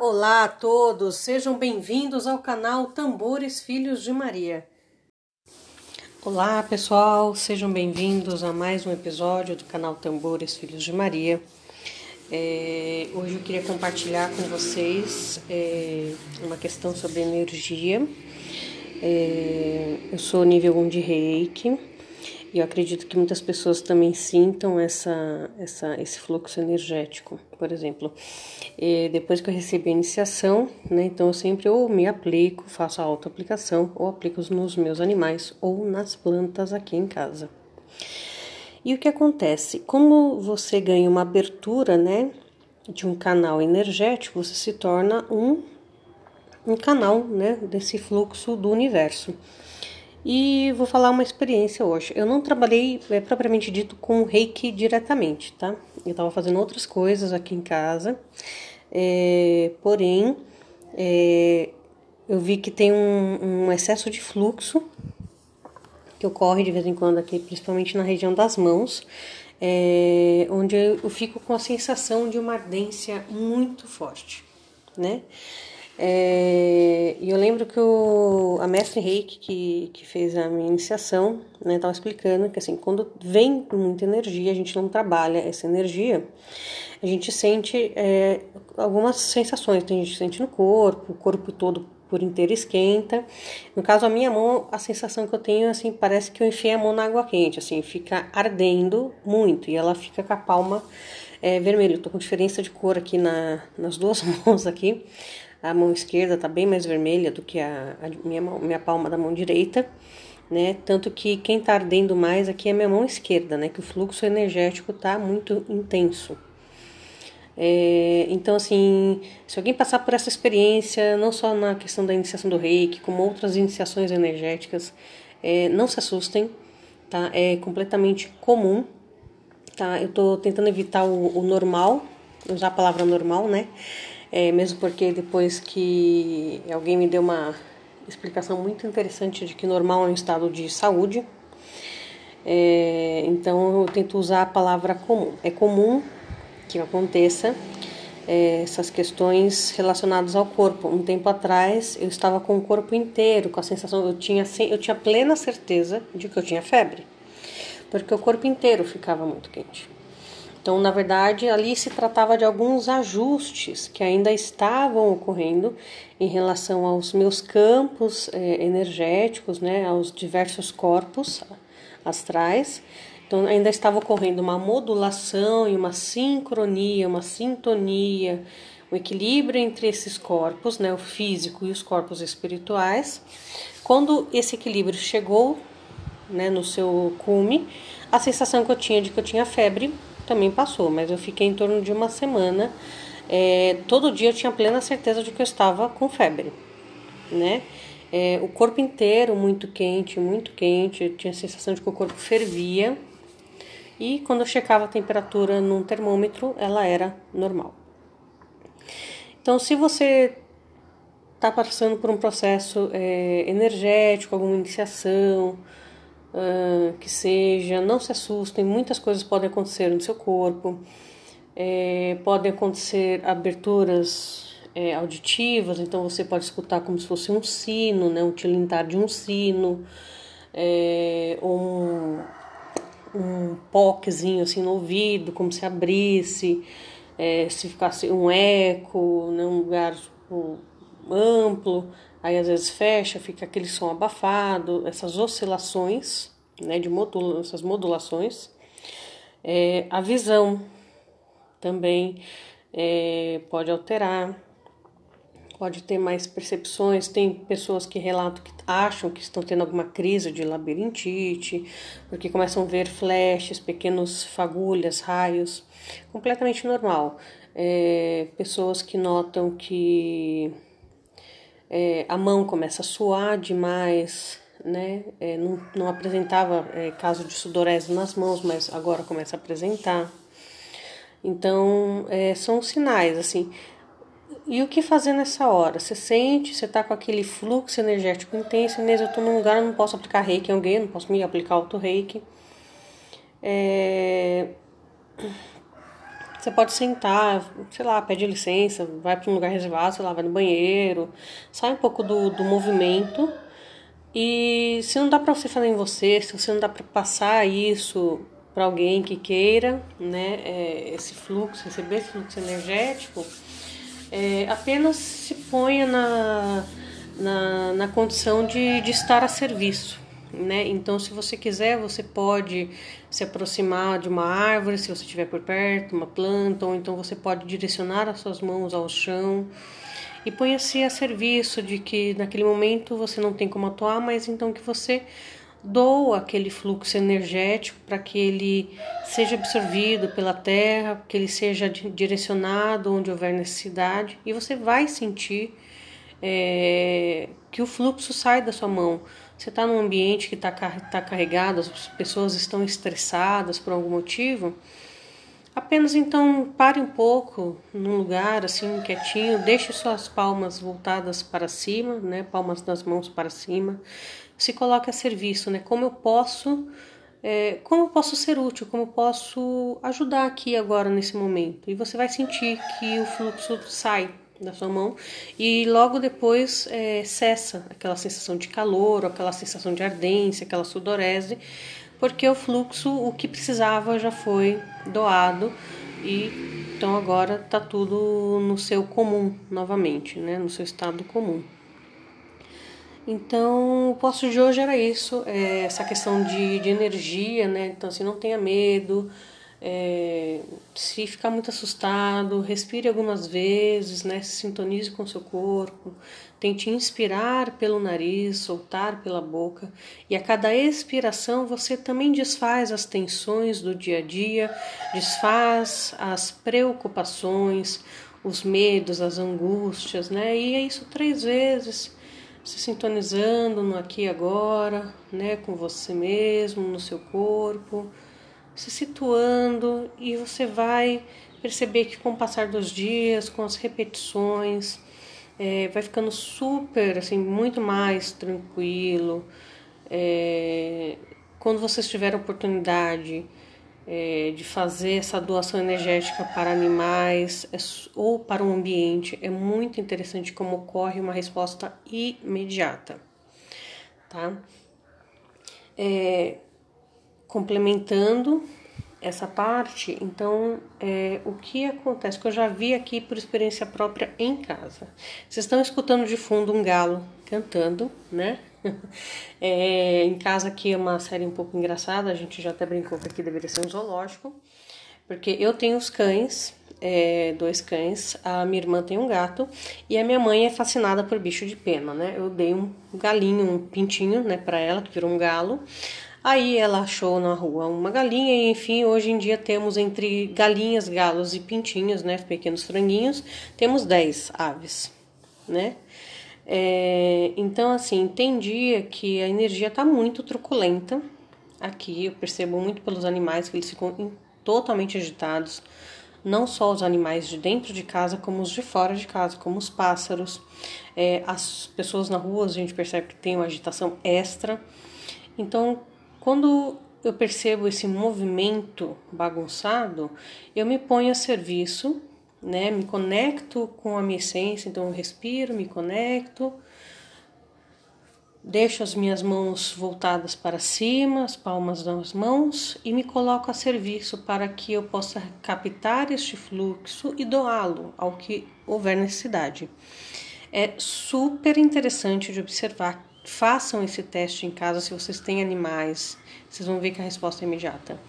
Olá a todos, sejam bem-vindos ao canal Tambores Filhos de Maria. Olá pessoal, sejam bem-vindos a mais um episódio do canal Tambores Filhos de Maria. É, hoje eu queria compartilhar com vocês é, uma questão sobre energia. É, eu sou nível 1 de reiki e eu acredito que muitas pessoas também sintam essa, essa, esse fluxo energético. Por exemplo, depois que eu recebi a iniciação, né, então eu sempre ou me aplico, faço a auto-aplicação, ou aplico nos meus animais ou nas plantas aqui em casa. E o que acontece? Como você ganha uma abertura, né, de um canal energético, você se torna um, um canal, né, desse fluxo do universo. E vou falar uma experiência hoje. Eu não trabalhei é, propriamente dito com reiki diretamente, tá? Eu estava fazendo outras coisas aqui em casa, é, porém é, eu vi que tem um, um, excesso de fluxo que ocorre de vez em quando aqui, principalmente na região das mãos, é, onde eu fico com a sensação de uma ardência muito forte, né? É, e eu lembro que o, a mestre Reiki, que, que fez a minha iniciação, né, estava explicando que assim, quando vem muita energia, a gente não trabalha essa energia, a gente sente é, algumas sensações, a gente sente no corpo, o corpo todo por inteiro esquenta. No caso, a minha mão, a sensação que eu tenho, assim, parece que eu enfiei a mão na água quente, assim, fica ardendo muito e ela fica com a palma é, vermelha. Eu tô com diferença de cor aqui na, nas duas mãos aqui. A mão esquerda está bem mais vermelha do que a, a minha, mão, minha palma da mão direita, né? Tanto que quem está ardendo mais aqui é a minha mão esquerda, né? Que o fluxo energético está muito intenso. É, então, assim, se alguém passar por essa experiência, não só na questão da iniciação do reiki, como outras iniciações energéticas, é, não se assustem, tá? É completamente comum, tá? Eu tô tentando evitar o, o normal, usar a palavra normal, né? É, mesmo porque depois que alguém me deu uma explicação muito interessante de que normal é um estado de saúde, é, então eu tento usar a palavra comum. É comum que aconteça é, essas questões relacionadas ao corpo. Um tempo atrás eu estava com o corpo inteiro, com a sensação, eu tinha, eu tinha plena certeza de que eu tinha febre, porque o corpo inteiro ficava muito quente. Então, na verdade, ali se tratava de alguns ajustes que ainda estavam ocorrendo em relação aos meus campos eh, energéticos, né, aos diversos corpos astrais. Então, ainda estava ocorrendo uma modulação e uma sincronia, uma sintonia, um equilíbrio entre esses corpos, né, o físico e os corpos espirituais. Quando esse equilíbrio chegou né, no seu cume, a sensação que eu tinha de que eu tinha febre também passou, mas eu fiquei em torno de uma semana. É, todo dia eu tinha plena certeza de que eu estava com febre, né? É, o corpo inteiro muito quente, muito quente, eu tinha a sensação de que o corpo fervia. E quando eu checava a temperatura num termômetro, ela era normal. Então, se você está passando por um processo é, energético, alguma iniciação, uh, que seja, não se assustem, muitas coisas podem acontecer no seu corpo, é, podem acontecer aberturas é, auditivas, então você pode escutar como se fosse um sino, né, um tilintar de um sino, é, um, um poquezinho assim no ouvido, como se abrisse, é, se ficasse um eco, né, um lugar tipo, amplo, aí às vezes fecha, fica aquele som abafado, essas oscilações, né, de modula essas modulações. É, a visão também é, pode alterar, pode ter mais percepções. Tem pessoas que relatam que acham que estão tendo alguma crise de labirintite, porque começam a ver flashes, pequenos fagulhas, raios, completamente normal. É, pessoas que notam que é, a mão começa a suar demais, né? É, não, não apresentava é, caso de sudorese nas mãos, mas agora começa a apresentar. Então, é, são sinais, assim. E o que fazer nessa hora? Você sente, você tá com aquele fluxo energético intenso, mesmo eu tô num lugar, eu não posso aplicar reiki em alguém, não posso me aplicar auto-reiki. É... Você pode sentar, sei lá, pede licença, vai para um lugar reservado, sei lá, vai no banheiro, sai um pouco do, do movimento. E se não dá para você fazer em você, se você não dá para passar isso para alguém que queira, né, é, esse fluxo, receber esse fluxo energético, é, apenas se ponha na, na, na condição de, de estar a serviço. Né? Então, se você quiser, você pode se aproximar de uma árvore, se você estiver por perto, uma planta, ou então você pode direcionar as suas mãos ao chão e ponha-se a serviço de que naquele momento você não tem como atuar, mas então que você doa aquele fluxo energético para que ele seja absorvido pela terra, que ele seja direcionado onde houver necessidade e você vai sentir é, que o fluxo sai da sua mão. Você está num ambiente que está tá carregado, as pessoas estão estressadas por algum motivo. Apenas então pare um pouco num lugar assim quietinho, deixe suas palmas voltadas para cima, né, palmas das mãos para cima se coloca a serviço, né? Como eu posso, é, como eu posso ser útil, como eu posso ajudar aqui agora nesse momento. E você vai sentir que o fluxo sai da sua mão e logo depois é, cessa aquela sensação de calor, aquela sensação de ardência, aquela sudorese, porque o fluxo, o que precisava já foi doado e então agora está tudo no seu comum novamente, né? No seu estado comum. Então, o posto de hoje era isso, é, essa questão de, de energia, né? Então, assim, não tenha medo, é, se ficar muito assustado, respire algumas vezes, né? Se sintonize com o seu corpo, tente inspirar pelo nariz, soltar pela boca, e a cada expiração você também desfaz as tensões do dia a dia, desfaz as preocupações, os medos, as angústias, né? E é isso três vezes se sintonizando no aqui e agora, né, com você mesmo, no seu corpo, se situando e você vai perceber que com o passar dos dias, com as repetições, é, vai ficando super, assim, muito mais tranquilo. É, quando vocês tiverem oportunidade é, de fazer essa doação energética para animais é, ou para o ambiente, é muito interessante como ocorre uma resposta imediata, tá? É, complementando essa parte, então, é, o que acontece, que eu já vi aqui por experiência própria em casa. Vocês estão escutando de fundo um galo cantando, né? É, em casa aqui é uma série um pouco engraçada, a gente já até brincou que aqui deveria ser um zoológico, porque eu tenho os cães, é, dois cães, a minha irmã tem um gato e a minha mãe é fascinada por bicho de pena, né? Eu dei um galinho, um pintinho, né, para ela, que virou um galo. Aí ela achou na rua uma galinha e enfim, hoje em dia temos entre galinhas, galos e pintinhos, né, pequenos franguinhos, temos 10 aves, né? É, então, assim, tem dia que a energia está muito truculenta. Aqui eu percebo muito pelos animais que eles ficam totalmente agitados. Não só os animais de dentro de casa, como os de fora de casa, como os pássaros. É, as pessoas na rua, a gente percebe que tem uma agitação extra. Então, quando eu percebo esse movimento bagunçado, eu me ponho a serviço né? Me conecto com a minha essência, então eu respiro, me conecto, deixo as minhas mãos voltadas para cima, as palmas das mãos e me coloco a serviço para que eu possa captar este fluxo e doá-lo ao que houver necessidade. É super interessante de observar. Façam esse teste em casa se vocês têm animais, vocês vão ver que a resposta é imediata.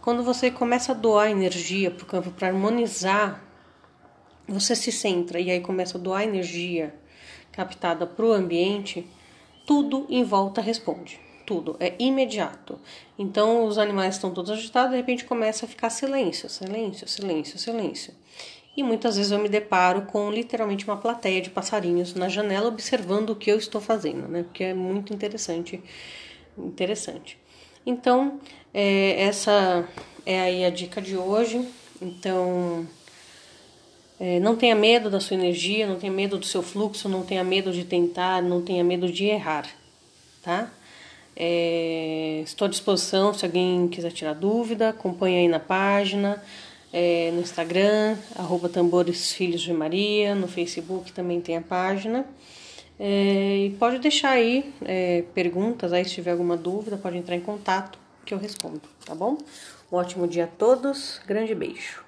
Quando você começa a doar energia para o campo, para harmonizar, você se centra e aí começa a doar energia captada para o ambiente, tudo em volta responde. Tudo é imediato. Então os animais estão todos agitados, de repente começa a ficar silêncio, silêncio, silêncio, silêncio. E muitas vezes eu me deparo com literalmente uma plateia de passarinhos na janela observando o que eu estou fazendo, né? Porque é muito interessante, interessante. Então, é, essa é aí a dica de hoje. Então, é, não tenha medo da sua energia, não tenha medo do seu fluxo, não tenha medo de tentar, não tenha medo de errar, tá? É, estou à disposição se alguém quiser tirar dúvida, acompanhe aí na página. É, no Instagram, arroba Tambores Filhos de Maria, no Facebook também tem a página. É, e pode deixar aí é, perguntas, aí se tiver alguma dúvida, pode entrar em contato que eu respondo, tá bom? Um ótimo dia a todos, grande beijo.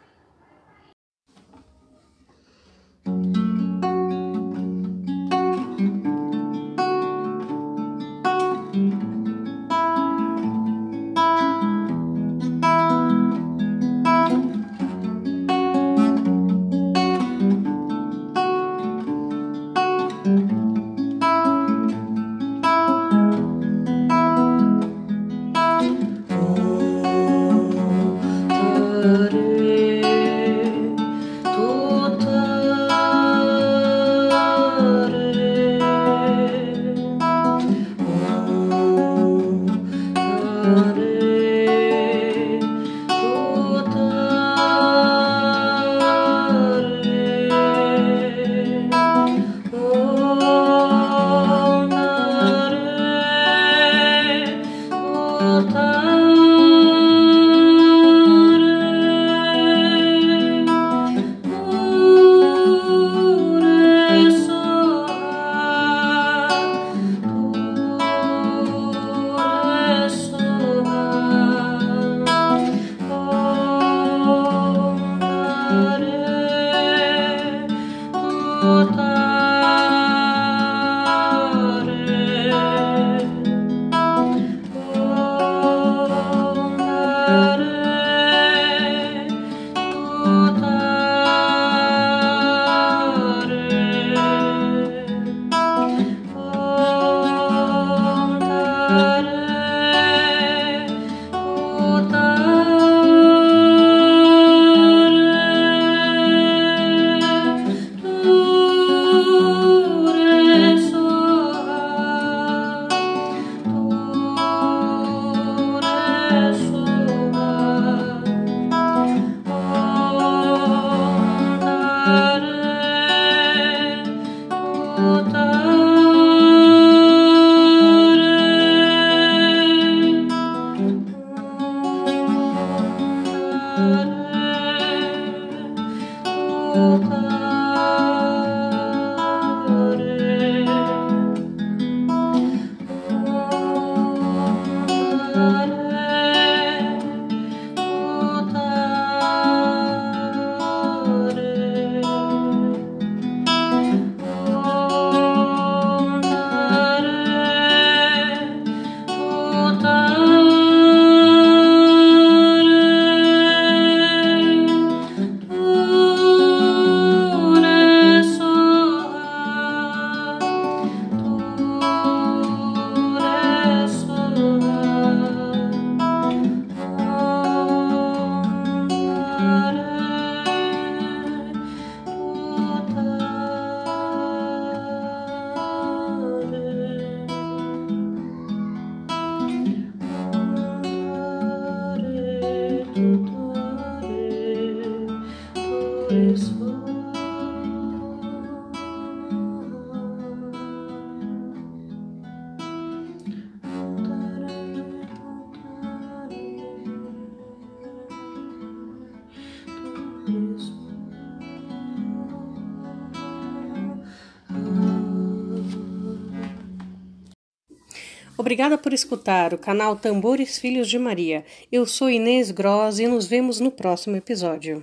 Obrigada por escutar o canal Tambores Filhos de Maria. Eu sou Inês Gross e nos vemos no próximo episódio.